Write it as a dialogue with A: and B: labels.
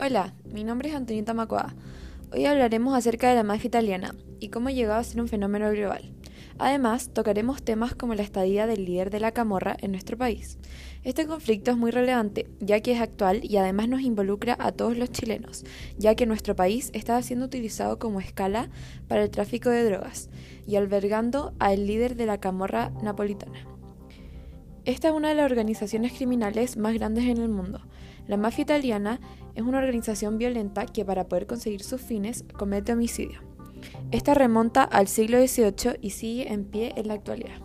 A: Hola, mi nombre es Antonieta Macoa. Hoy hablaremos acerca de la mafia italiana y cómo llegó a ser un fenómeno global. Además, tocaremos temas como la estadía del líder de la camorra en nuestro país. Este conflicto es muy relevante, ya que es actual y además nos involucra a todos los chilenos, ya que nuestro país está siendo utilizado como escala para el tráfico de drogas y albergando al líder de la camorra napolitana. Esta es una de las organizaciones criminales más grandes en el mundo. La mafia italiana es una organización violenta que para poder conseguir sus fines comete homicidio. Esta remonta al siglo XVIII y sigue en pie en la actualidad.